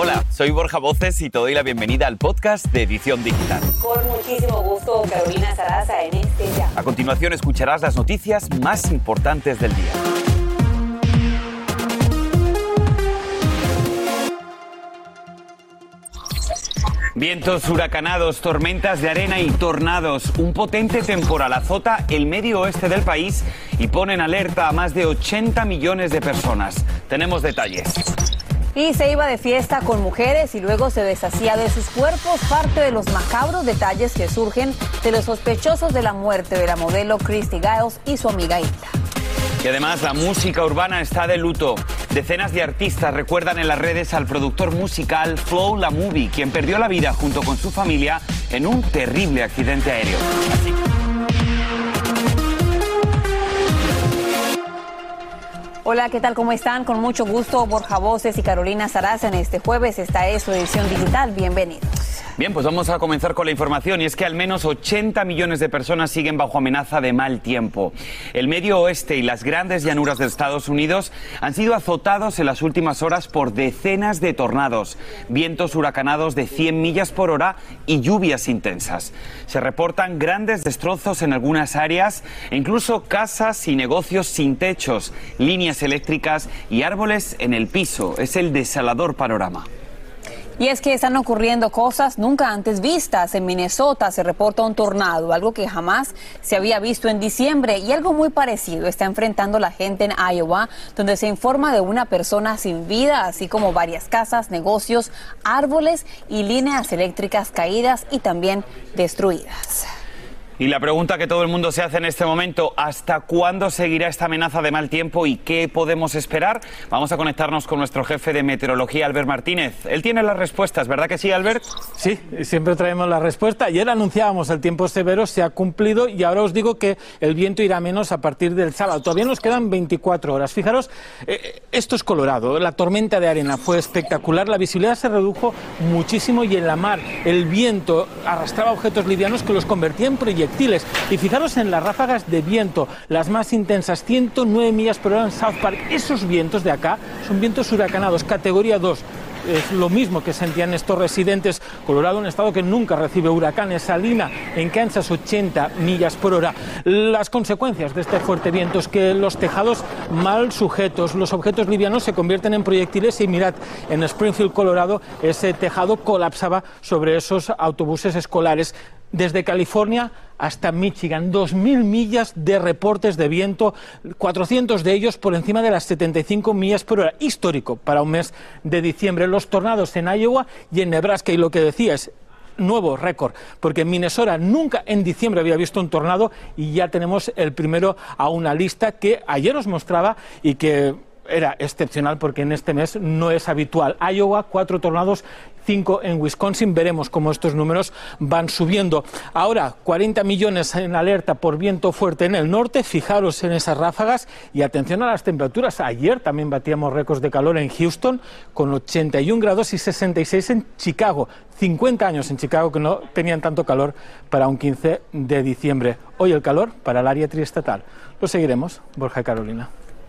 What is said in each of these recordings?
Hola, soy Borja Voces y te doy la bienvenida al podcast de Edición Digital. Con muchísimo gusto, Carolina Sarasa en este ya. A continuación escucharás las noticias más importantes del día. Vientos huracanados, tormentas de arena y tornados. Un potente temporal azota el medio oeste del país y pone en alerta a más de 80 millones de personas. Tenemos detalles. Y se iba de fiesta con mujeres y luego se deshacía de sus cuerpos, parte de los macabros detalles que surgen de los sospechosos de la muerte de la modelo Christy Giles y su amiga Hilda. Y además la música urbana está de luto. Decenas de artistas recuerdan en las redes al productor musical Flow La Movie, quien perdió la vida junto con su familia en un terrible accidente aéreo. Hola, ¿qué tal? ¿Cómo están? Con mucho gusto, Borja Voces y Carolina Sarasa en este jueves. Esta es su edición digital. Bienvenidos. Bien, pues vamos a comenzar con la información y es que al menos 80 millones de personas siguen bajo amenaza de mal tiempo. El medio oeste y las grandes llanuras de Estados Unidos han sido azotados en las últimas horas por decenas de tornados, vientos huracanados de 100 millas por hora y lluvias intensas. Se reportan grandes destrozos en algunas áreas incluso casas y negocios sin techos, líneas eléctricas y árboles en el piso. Es el desalador panorama. Y es que están ocurriendo cosas nunca antes vistas. En Minnesota se reporta un tornado, algo que jamás se había visto en diciembre y algo muy parecido está enfrentando la gente en Iowa, donde se informa de una persona sin vida, así como varias casas, negocios, árboles y líneas eléctricas caídas y también destruidas. Y la pregunta que todo el mundo se hace en este momento, ¿hasta cuándo seguirá esta amenaza de mal tiempo y qué podemos esperar? Vamos a conectarnos con nuestro jefe de meteorología, Albert Martínez. Él tiene las respuestas, ¿verdad que sí, Albert? Sí, siempre traemos la respuesta. Ayer anunciábamos el tiempo severo, se ha cumplido y ahora os digo que el viento irá menos a partir del sábado. Todavía nos quedan 24 horas. Fijaros, eh, esto es Colorado. La tormenta de arena fue espectacular, la visibilidad se redujo muchísimo y en la mar el viento arrastraba objetos livianos que los convertía en Y fijaros en las ráfagas de viento, las más intensas, 109 millas por hora en South Park. Esos vientos de acá son vientos huracanados, categoría 2 es lo mismo que sentían estos residentes. Colorado, un estado que nunca recibe huracanes. Salina, en Kansas, 80 millas por hora. Las consecuencias de este fuerte viento es que los tejados mal sujetos, los objetos livianos se convierten en proyectiles y mirad, en Springfield, Colorado, ese tejado colapsaba sobre esos autobuses escolares. Desde California hasta Michigan, 2.000 millas de reportes de viento, 400 de ellos por encima de las 75 millas por hora. Histórico para un mes de diciembre. Los tornados en Iowa y en Nebraska. Y lo que decía es, nuevo récord, porque en Minnesota nunca en diciembre había visto un tornado y ya tenemos el primero a una lista que ayer os mostraba y que era excepcional porque en este mes no es habitual. Iowa, cuatro tornados, cinco en Wisconsin. Veremos cómo estos números van subiendo. Ahora, 40 millones en alerta por viento fuerte en el norte. Fijaros en esas ráfagas y atención a las temperaturas. Ayer también batíamos récords de calor en Houston con 81 grados y 66 en Chicago. 50 años en Chicago que no tenían tanto calor para un 15 de diciembre. Hoy el calor para el área triestatal. Lo seguiremos, Borja Carolina.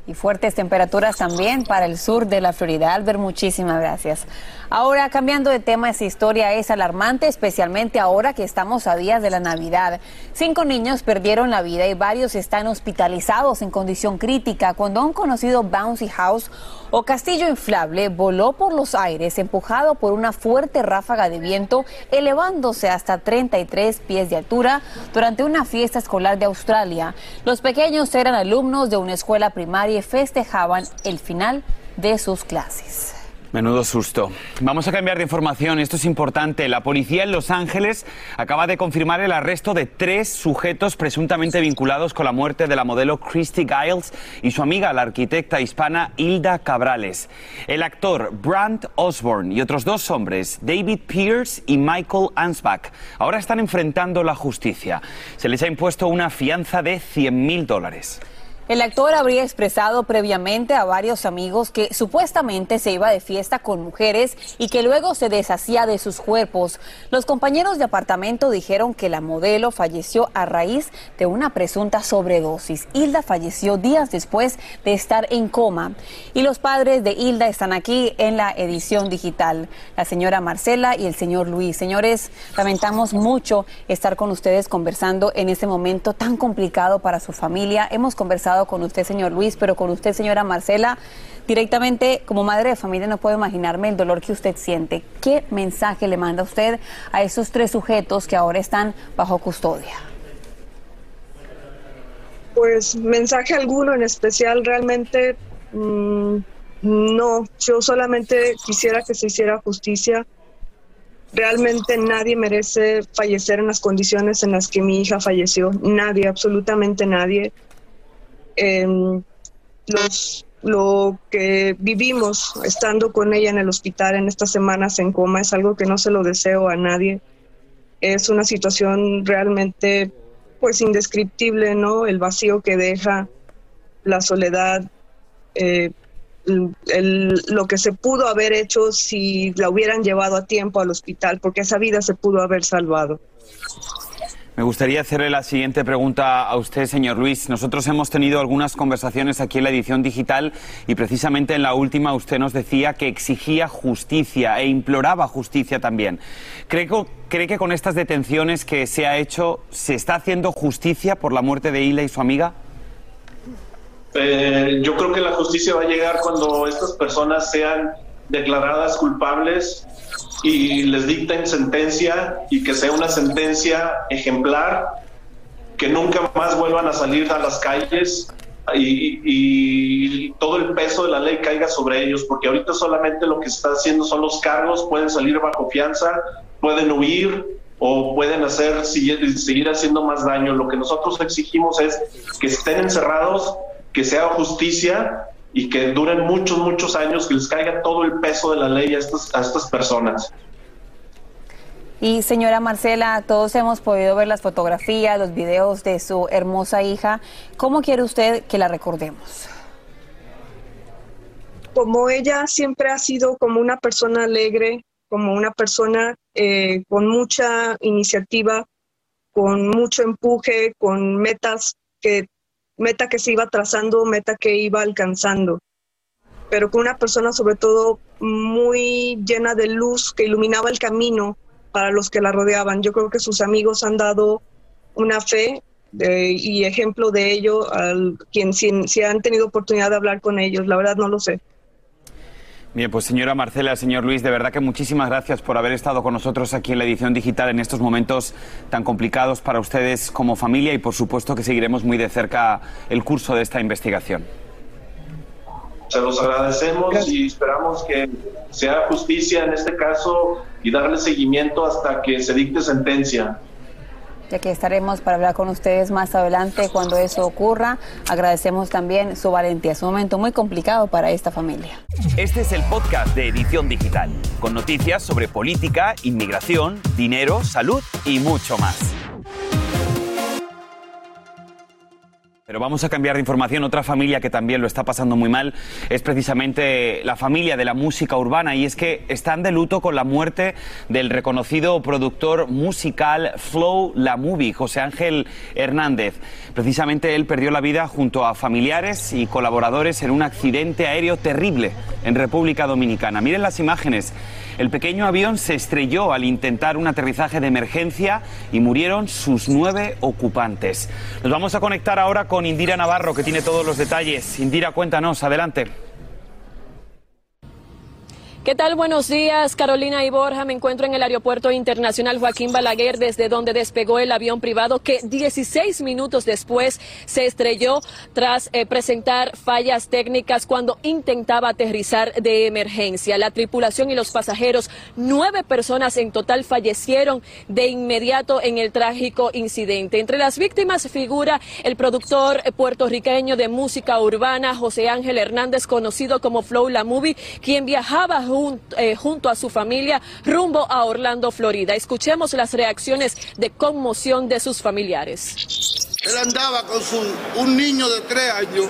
Y fuertes temperaturas también para el sur de la Florida. Albert, muchísimas gracias. Ahora, cambiando de tema, esta historia es alarmante, especialmente ahora que estamos a días de la Navidad. Cinco niños perdieron la vida y varios están hospitalizados en condición crítica cuando un conocido bouncy house o castillo inflable voló por los aires empujado por una fuerte ráfaga de viento, elevándose hasta 33 pies de altura durante una fiesta escolar de Australia. Los pequeños eran alumnos de una escuela primaria y festejaban el final de sus clases. Menudo susto. Vamos a cambiar de información, esto es importante. La policía en Los Ángeles acaba de confirmar el arresto de tres sujetos presuntamente vinculados con la muerte de la modelo Christy Giles y su amiga, la arquitecta hispana Hilda Cabrales. El actor Brant Osborne y otros dos hombres, David Pierce y Michael Ansbach, ahora están enfrentando la justicia. Se les ha impuesto una fianza de 100 mil dólares. El actor habría expresado previamente a varios amigos que supuestamente se iba de fiesta con mujeres y que luego se deshacía de sus cuerpos. Los compañeros de apartamento dijeron que la modelo falleció a raíz de una presunta sobredosis. Hilda falleció días después de estar en coma. Y los padres de Hilda están aquí en la edición digital. La señora Marcela y el señor Luis. Señores, lamentamos mucho estar con ustedes conversando en este momento tan complicado para su familia. Hemos conversado con usted, señor Luis, pero con usted, señora Marcela, directamente como madre de familia no puedo imaginarme el dolor que usted siente. ¿Qué mensaje le manda usted a esos tres sujetos que ahora están bajo custodia? Pues mensaje alguno en especial, realmente mm, no. Yo solamente quisiera que se hiciera justicia. Realmente nadie merece fallecer en las condiciones en las que mi hija falleció. Nadie, absolutamente nadie. Em, los, lo que vivimos estando con ella en el hospital en estas semanas en coma es algo que no se lo deseo a nadie. Es una situación realmente pues indescriptible, ¿no? El vacío que deja, la soledad, eh, lo que se pudo haber hecho si la hubieran llevado a tiempo al hospital, porque esa vida se pudo haber salvado. Me gustaría hacerle la siguiente pregunta a usted, señor Luis. Nosotros hemos tenido algunas conversaciones aquí en la edición digital y precisamente en la última usted nos decía que exigía justicia e imploraba justicia también. ¿Cree, que con estas detenciones que se ha hecho se está haciendo justicia por la muerte de Ila y su amiga? Eh, yo creo que la justicia va a llegar cuando estas personas sean declaradas culpables y les dicten sentencia y que sea una sentencia ejemplar, que nunca más vuelvan a salir a las calles y, todo el peso de la ley caiga sobre ellos, porque ahorita solamente lo que está haciendo son los cargos, pueden salir bajo fianza, pueden huir o pueden hacer seguir haciendo más daño. Lo que nosotros exigimos es que estén encerrados, que sea justicia y que duren muchos, muchos años, que les caiga todo el peso de la ley a estas, a estas personas. Y señora Marcela, todos hemos podido ver las fotografías, los videos de su hermosa hija. ¿Cómo quiere usted que la recordemos? Como ella siempre ha sido como una persona alegre, como una persona eh, con mucha iniciativa, con mucho empuje, con metas que meta que se iba trazando, meta que iba alcanzando, pero con una persona sobre todo muy llena de luz que iluminaba el camino para los que la rodeaban. Yo creo que sus amigos han dado una fe y ejemplo de ello al quien si han tenido oportunidad de hablar con ellos. La verdad no lo sé. Bien, pues señora Marcela, señor Luis, de verdad que muchísimas gracias por haber estado con nosotros aquí en la edición digital en estos momentos tan complicados para ustedes como familia y por supuesto que seguiremos muy de cerca el curso de esta investigación. Se los agradecemos y esperamos que sea justicia en este caso y darle seguimiento hasta que se dicte sentencia ya que estaremos para hablar con ustedes más adelante cuando eso ocurra. Agradecemos también su valentía. Es un momento muy complicado para esta familia. Este es el podcast de Edición Digital, con noticias sobre política, inmigración, dinero, salud y mucho más. Pero vamos a cambiar de información. Otra familia que también lo está pasando muy mal es precisamente la familia de la música urbana y es que están de luto con la muerte del reconocido productor musical Flow La Movie, José Ángel Hernández. Precisamente él perdió la vida junto a familiares y colaboradores en un accidente aéreo terrible en República Dominicana. Miren las imágenes. El pequeño avión se estrelló al intentar un aterrizaje de emergencia y murieron sus nueve ocupantes. Nos vamos a conectar ahora con Indira Navarro, que tiene todos los detalles. Indira, cuéntanos, adelante. ¿Qué tal? Buenos días, Carolina y Borja. Me encuentro en el Aeropuerto Internacional Joaquín Balaguer, desde donde despegó el avión privado que 16 minutos después se estrelló tras eh, presentar fallas técnicas cuando intentaba aterrizar de emergencia. La tripulación y los pasajeros, nueve personas en total, fallecieron de inmediato en el trágico incidente. Entre las víctimas figura el productor puertorriqueño de música urbana, José Ángel Hernández, conocido como Flow La Movie, quien viajaba eh, junto, a su familia rumbo a Orlando, Florida. Escuchemos las reacciones de conmoción de sus familiares. Él andaba con su, un niño de 3 años,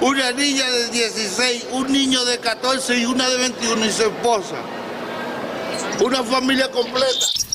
una niña de 16, un niño de 14 y una de 21 y su esposa. Una familia completa.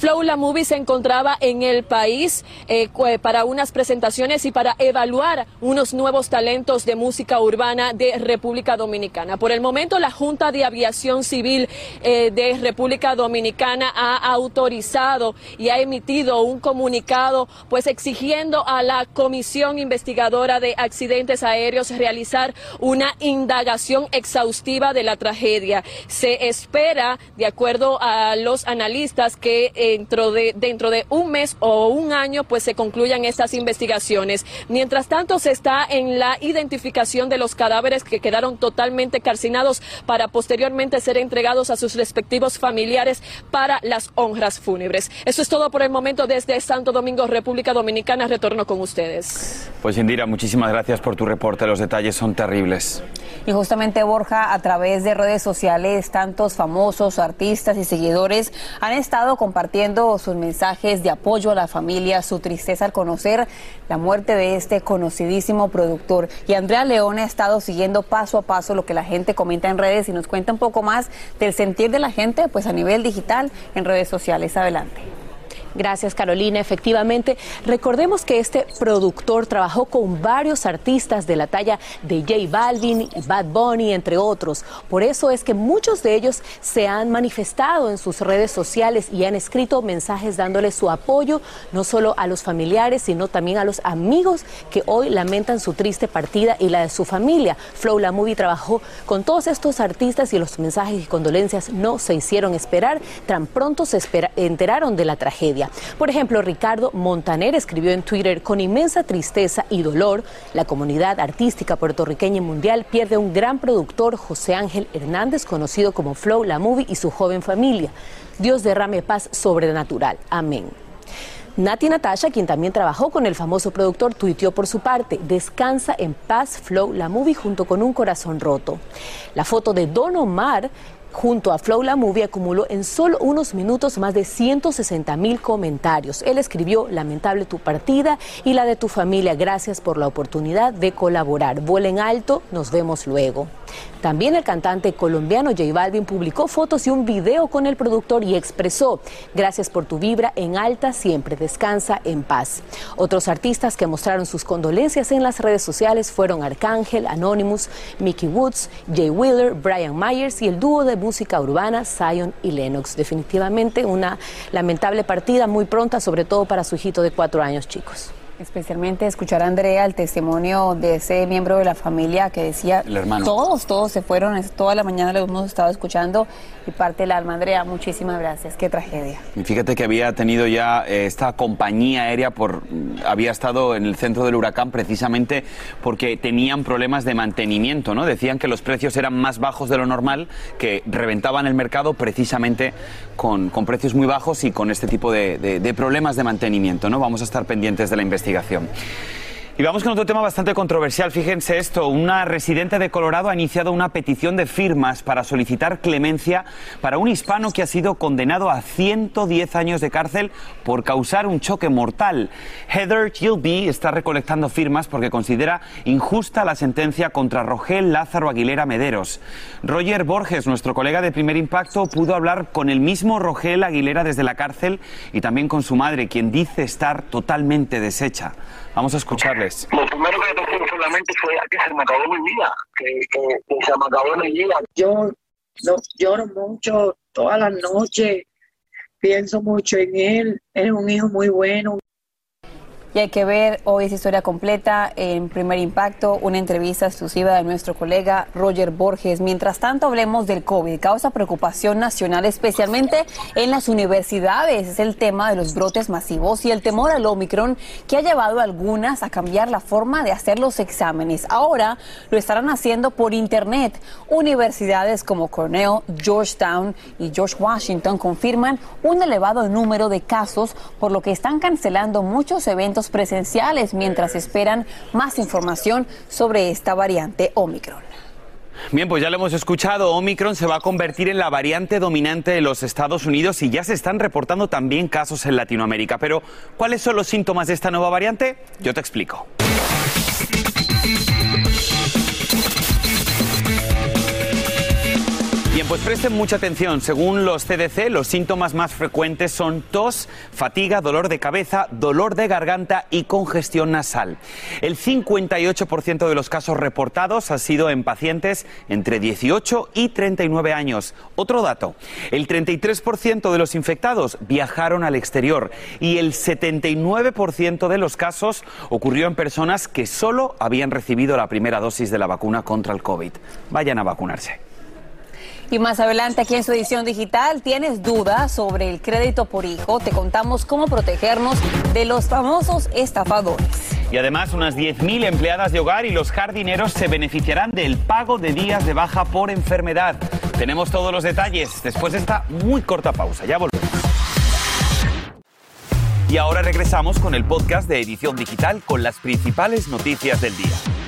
Flow La Movie se encontraba en el país eh, para unas presentaciones y para evaluar unos nuevos talentos de música urbana de República Dominicana. Por el momento, la Junta de Aviación Civil eh, de República Dominicana ha autorizado y ha emitido un comunicado, pues exigiendo a la Comisión Investigadora de Accidentes Aéreos realizar una indagación exhaustiva de la tragedia. Se espera, de acuerdo a los analistas, que eh, dentro de, dentro de un mes o un año pues se concluyan estas investigaciones. Mientras tanto se está en la identificación de los cadáveres que quedaron totalmente calcinados para posteriormente ser entregados a sus respectivos familiares para las honras fúnebres. Eso es todo por el momento desde Santo Domingo, República Dominicana. Retorno con ustedes. Pues Indira, muchísimas gracias por tu reporte. Los detalles son terribles. Y justamente Borja, a través de redes sociales, tantos famosos, artistas y seguidores han estado compartiendo sus mensajes de apoyo a la familia, su tristeza al conocer la muerte de este conocidísimo productor. Y Andrea León ha estado siguiendo paso a paso lo que la gente comenta en redes y nos cuenta un poco más del sentir de la gente pues a nivel digital en redes sociales. Adelante. Gracias, Carolina. Efectivamente, recordemos que este productor trabajó con varios artistas de la talla de J Balvin Bad Bunny, entre otros. Por eso es que muchos de ellos se han manifestado en sus redes sociales y han escrito mensajes dándole su apoyo, no solo a los familiares, sino también a los amigos que hoy lamentan su triste partida y la de su familia. Flow La Movie trabajó con todos estos artistas y los mensajes y condolencias no se hicieron esperar, tan pronto se enteraron de la tragedia. Por ejemplo, Ricardo Montaner escribió en Twitter, con inmensa tristeza y dolor, la comunidad artística puertorriqueña y mundial pierde un gran productor, José Ángel Hernández, conocido como Flow La Movie y su joven familia. Dios derrame paz sobrenatural. Amén. Nati Natasha, quien también trabajó con el famoso productor, tuiteó por su parte, descansa en paz Flow la movie junto con un corazón roto. La foto de Don Omar junto a Flow La Movie acumuló en solo unos minutos más de 160 mil comentarios. Él escribió, lamentable tu partida y la de tu familia, gracias por la oportunidad de colaborar. Vuelen alto, nos vemos luego. También el cantante colombiano J Balvin publicó fotos y un video con el productor y expresó, gracias por tu vibra en alta, siempre descansa en paz. Otros artistas que mostraron sus condolencias en las redes sociales fueron Arcángel, Anonymous, Mickey Woods, Jay Wheeler, Brian Myers y el dúo de música urbana Zion y Lennox. Definitivamente una lamentable partida muy pronta, sobre todo para su hijito de cuatro años, chicos. Especialmente escuchar a Andrea el testimonio de ese miembro de la familia que decía, todos, todos se fueron, toda la mañana lo hemos estado escuchando y parte del alma. Andrea, muchísimas gracias, qué tragedia. Y fíjate que había tenido ya eh, esta compañía aérea, por, había estado en el centro del huracán precisamente porque tenían problemas de mantenimiento, ¿no? Decían que los precios eran más bajos de lo normal, que reventaban el mercado precisamente con, precios muy bajos y con este tipo de, de problemas de mantenimiento, ¿no? Vamos a estar pendientes de la investigación investigación. Y vamos con otro tema bastante controversial. Fíjense esto, una residente de Colorado ha iniciado una petición de firmas para solicitar clemencia para un hispano que ha sido condenado a 110 años de cárcel por causar un choque mortal. Heather Gilby está recolectando firmas porque considera injusta la sentencia contra Rogel Lázaro Aguilera Mederos. Roger Borges, nuestro colega de Primer Impacto, pudo hablar con el mismo Rogel Aguilera desde la cárcel y también con su madre, quien dice estar totalmente deshecha. Vamos a escucharles. Lo primero que pensé solamente fue que se me acabó mi vida, que, que, se me acabó mi vida. Yo no, lloro mucho todas las noches, pienso mucho en él, es un hijo muy bueno, y hay que ver hoy esa historia completa en Primer Impacto, una entrevista exclusiva de nuestro colega Roger Borges. Mientras tanto, hablemos del COVID. Causa preocupación nacional, especialmente en las universidades. Es el tema de los brotes masivos y el temor al Omicron que ha llevado a algunas a cambiar la forma de hacer los exámenes. Ahora lo estarán haciendo por Internet. Universidades como Cornell, Georgetown y George Washington confirman un elevado número de casos, por lo que están cancelando muchos eventos presenciales mientras esperan más información sobre esta variante Omicron. Bien, pues ya lo hemos escuchado, Omicron se va a convertir en la variante dominante de los Estados Unidos y ya se están reportando también casos en Latinoamérica. Pero, ¿cuáles son los síntomas de esta nueva variante? Yo te explico. Pues presten mucha atención. Según los CDC, los síntomas más frecuentes son tos, fatiga, dolor de cabeza, dolor de garganta y congestión nasal. El 58% de los casos reportados ha sido en pacientes entre 18 y 39 años. Otro dato, el 33% de los infectados viajaron al exterior y el 79% de los casos ocurrió en personas que solo habían recibido la primera dosis de la vacuna contra el COVID. Vayan a vacunarse. Y más adelante aquí en su edición digital, ¿tienes dudas sobre el crédito por hijo? Te contamos cómo protegernos de los famosos estafadores. Y además, unas 10.000 empleadas de hogar y los jardineros se beneficiarán del pago de días de baja por enfermedad. Tenemos todos los detalles después de esta muy corta pausa. Ya volvemos. Y ahora regresamos con el podcast de Edición Digital con las principales noticias del día.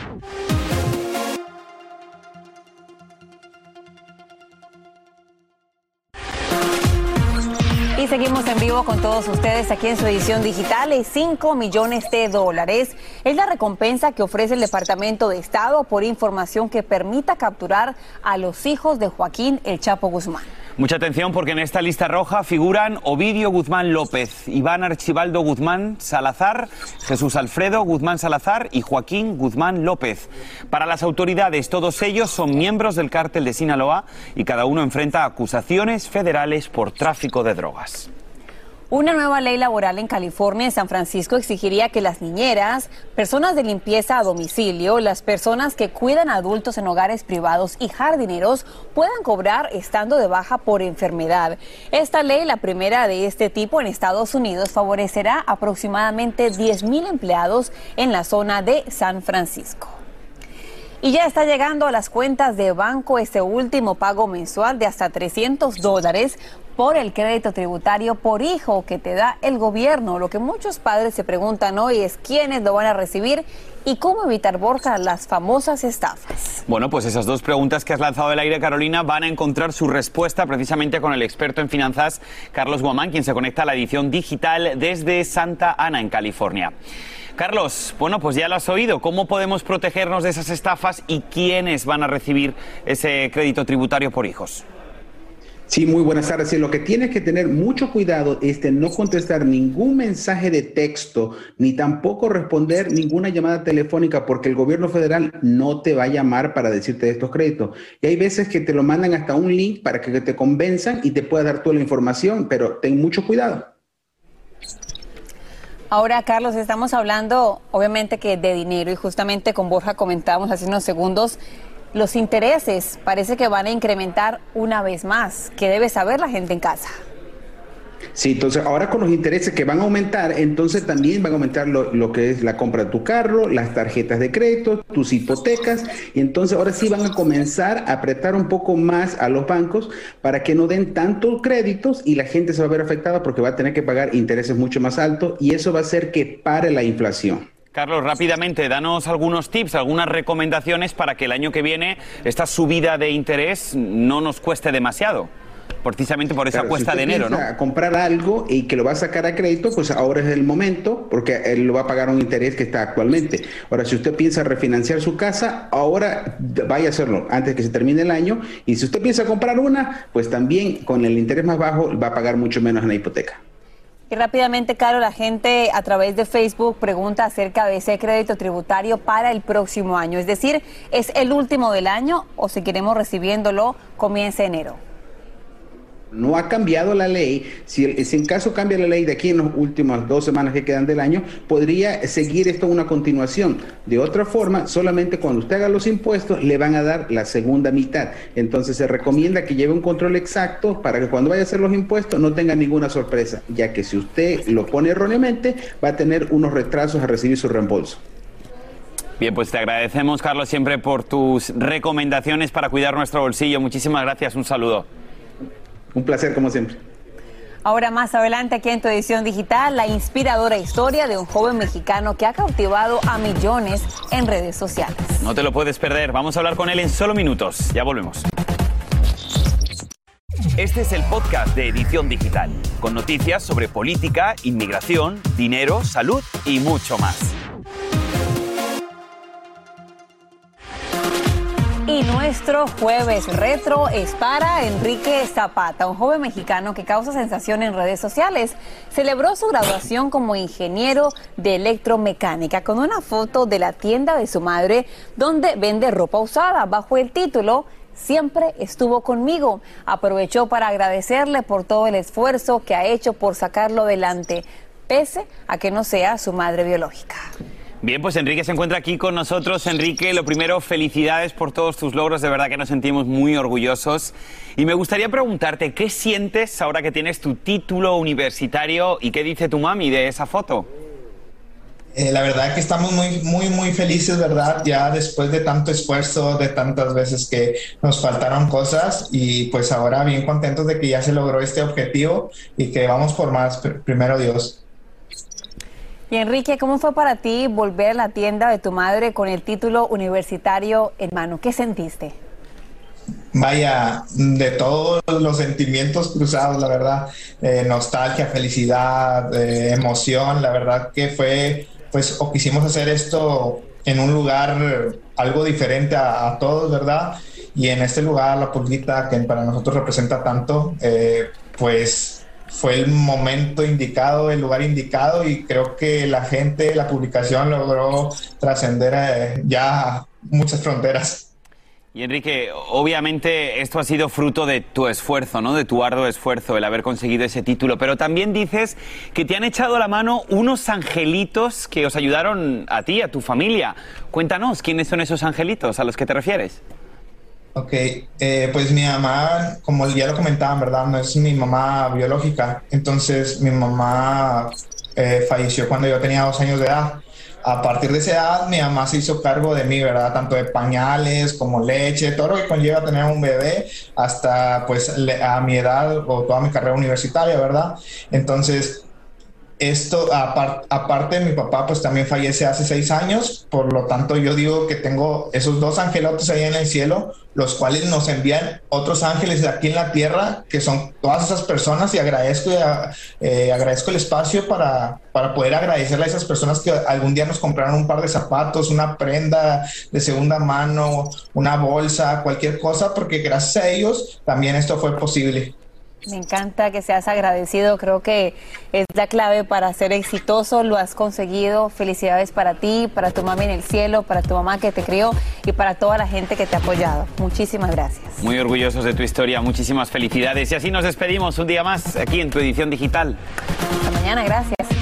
Seguimos en vivo con todos ustedes aquí en su edición digital. Y 5 millones de dólares es la recompensa que ofrece el Departamento de Estado por información que permita capturar a los hijos de Joaquín El Chapo Guzmán. Mucha atención porque en esta lista roja figuran Ovidio Guzmán López, Iván Archibaldo Guzmán Salazar, Jesús Alfredo Guzmán Salazar y Joaquín Guzmán López. Para las autoridades, todos ellos son miembros del cártel de Sinaloa y cada uno enfrenta acusaciones federales por tráfico de drogas. Una nueva ley laboral en California, en San Francisco, exigiría que las niñeras, personas de limpieza a domicilio, las personas que cuidan a adultos en hogares privados y jardineros puedan cobrar estando de baja por enfermedad. Esta ley, la primera de este tipo en Estados Unidos, favorecerá aproximadamente 10.000 empleados en la zona de San Francisco. Y ya está llegando a las cuentas de banco este último pago mensual de hasta 300 dólares por el crédito tributario por hijo que te da el gobierno. Lo que muchos padres se preguntan hoy es quiénes lo van a recibir y cómo evitar, Borja, las famosas estafas. Bueno, pues esas dos preguntas que has lanzado al aire, Carolina, van a encontrar su respuesta precisamente con el experto en finanzas, Carlos Guamán, quien se conecta a la edición digital desde Santa Ana, en California. Carlos, bueno, pues ya lo has oído. ¿Cómo podemos protegernos de esas estafas y quiénes van a recibir ese crédito tributario por hijos? Sí, muy buenas tardes. Sí, lo que tienes que tener mucho cuidado es de no contestar ningún mensaje de texto ni tampoco responder ninguna llamada telefónica porque el gobierno federal no te va a llamar para decirte de estos créditos. Y hay veces que te lo mandan hasta un link para que te convenzan y te pueda dar toda la información, pero ten mucho cuidado. Ahora, Carlos, estamos hablando obviamente que de dinero y justamente con Borja comentábamos hace unos segundos los intereses parece que van a incrementar una vez más. ¿Qué debe saber la gente en casa? Sí, entonces ahora con los intereses que van a aumentar, entonces también van a aumentar lo, que es la compra de tu carro, las tarjetas de crédito, tus hipotecas, y entonces ahora sí van a comenzar a apretar un poco más a los bancos para que no den tantos créditos y la gente se va a ver afectada porque va a tener que pagar intereses mucho más altos y eso va a hacer que pare la inflación. Carlos, rápidamente, danos algunos tips, algunas recomendaciones para que el año que viene esta subida de interés no nos cueste demasiado precisamente por esa apuesta de enero, ¿no? Comprar algo y que lo va a sacar a crédito, pues ahora es el momento, porque él lo va a pagar un interés que está actualmente. Ahora, si usted piensa refinanciar su casa, ahora vaya a hacerlo antes que se termine el año. Y si usted piensa comprar una, pues también con el interés más bajo va a pagar mucho menos en la hipoteca. Y rápidamente, Caro, la gente a través de Facebook pregunta acerca de ese crédito tributario para el próximo año. Es decir, ¿es el último del año o si queremos recibiéndolo comienza enero? No ha cambiado la ley. Si, en caso cambia la ley de aquí en las últimas dos semanas que quedan del año, podría seguir esto una continuación. De otra forma, solamente cuando usted haga los impuestos le van a dar la segunda mitad. Entonces se recomienda que lleve un control exacto para que cuando vaya a hacer los impuestos no tenga ninguna sorpresa, ya que si usted lo pone erróneamente va a tener unos retrasos a recibir su reembolso. Bien, pues te agradecemos, Carlos, siempre por tus recomendaciones para cuidar nuestro bolsillo. Muchísimas gracias, un saludo. Un placer como siempre. Ahora más adelante aquí en tu edición digital, la inspiradora historia de un joven mexicano que ha cautivado a millones en redes sociales. No te lo puedes perder, vamos a hablar con él en solo minutos. Ya volvemos. Este es el podcast de Edición Digital, con noticias sobre política, inmigración, dinero, salud y mucho más. Nuestro jueves retro es para Enrique Zapata, un joven mexicano que causa sensación en redes sociales. Celebró su graduación como ingeniero de electromecánica con una foto de la tienda de su madre donde vende ropa usada bajo el título Siempre estuvo conmigo. Aprovechó para agradecerle por todo el esfuerzo que ha hecho por sacarlo adelante, pese a que no sea su madre biológica. Bien, pues Enrique se encuentra aquí con nosotros. Enrique, lo primero, felicidades por todos tus logros, de verdad que nos sentimos muy orgullosos. Y me gustaría preguntarte, ¿qué sientes ahora que tienes tu título universitario y qué dice tu mami de esa foto? Eh, la verdad que estamos muy, muy, muy felices, ¿verdad? Ya después de tanto esfuerzo, de tantas veces que nos faltaron cosas y pues ahora bien contentos de que ya se logró este objetivo y que vamos por más, primero Dios. Y Enrique, ¿cómo fue para ti volver a la tienda de tu madre con el título universitario en mano? ¿Qué sentiste? Vaya, de todos los sentimientos cruzados, la verdad, eh, nostalgia, felicidad, eh, emoción, la verdad que fue, pues, o quisimos hacer esto en un lugar algo diferente a, todos, ¿verdad? Y en este lugar, la pulguita que para nosotros representa tanto, eh, pues fue el momento indicado, el lugar indicado y creo que la gente, la publicación logró trascender eh, ya muchas fronteras. Y Enrique, obviamente esto ha sido fruto de tu esfuerzo, ¿no? De tu arduo esfuerzo, el haber conseguido ese título. Pero también dices que te han echado la mano unos angelitos que os ayudaron a ti, a tu familia. Cuéntanos, ¿quiénes son esos angelitos a los que te refieres? Ok, eh, pues mi mamá, como ya lo comentaban, ¿verdad? No es mi mamá biológica. Entonces mi mamá eh, falleció cuando yo tenía dos años de edad. A partir de esa edad, mi mamá se hizo cargo de mí, ¿verdad? Tanto de pañales como leche, todo lo que conlleva tener un bebé, hasta pues a mi edad o toda mi carrera universitaria, ¿verdad? Entonces, esto, aparte mi papá, pues también fallece hace seis años, por lo tanto yo digo que tengo esos dos angelotes ahí en el cielo, los cuales nos envían otros ángeles de aquí en la tierra, que son todas esas personas y agradezco, eh, agradezco el espacio para, para poder agradecerle a esas personas que algún día nos compraron un par de zapatos, una prenda de segunda mano, una bolsa, cualquier cosa, porque gracias a ellos también esto fue posible. Me encanta que seas agradecido, creo que es la clave para ser exitoso, lo has conseguido. Felicidades para ti, para tu mami en el cielo, para tu mamá que te crió y para toda la gente que te ha apoyado. Muchísimas gracias. Muy orgullosos de tu historia, muchísimas felicidades. Y así nos despedimos un día más aquí en tu edición digital. Hasta mañana, gracias.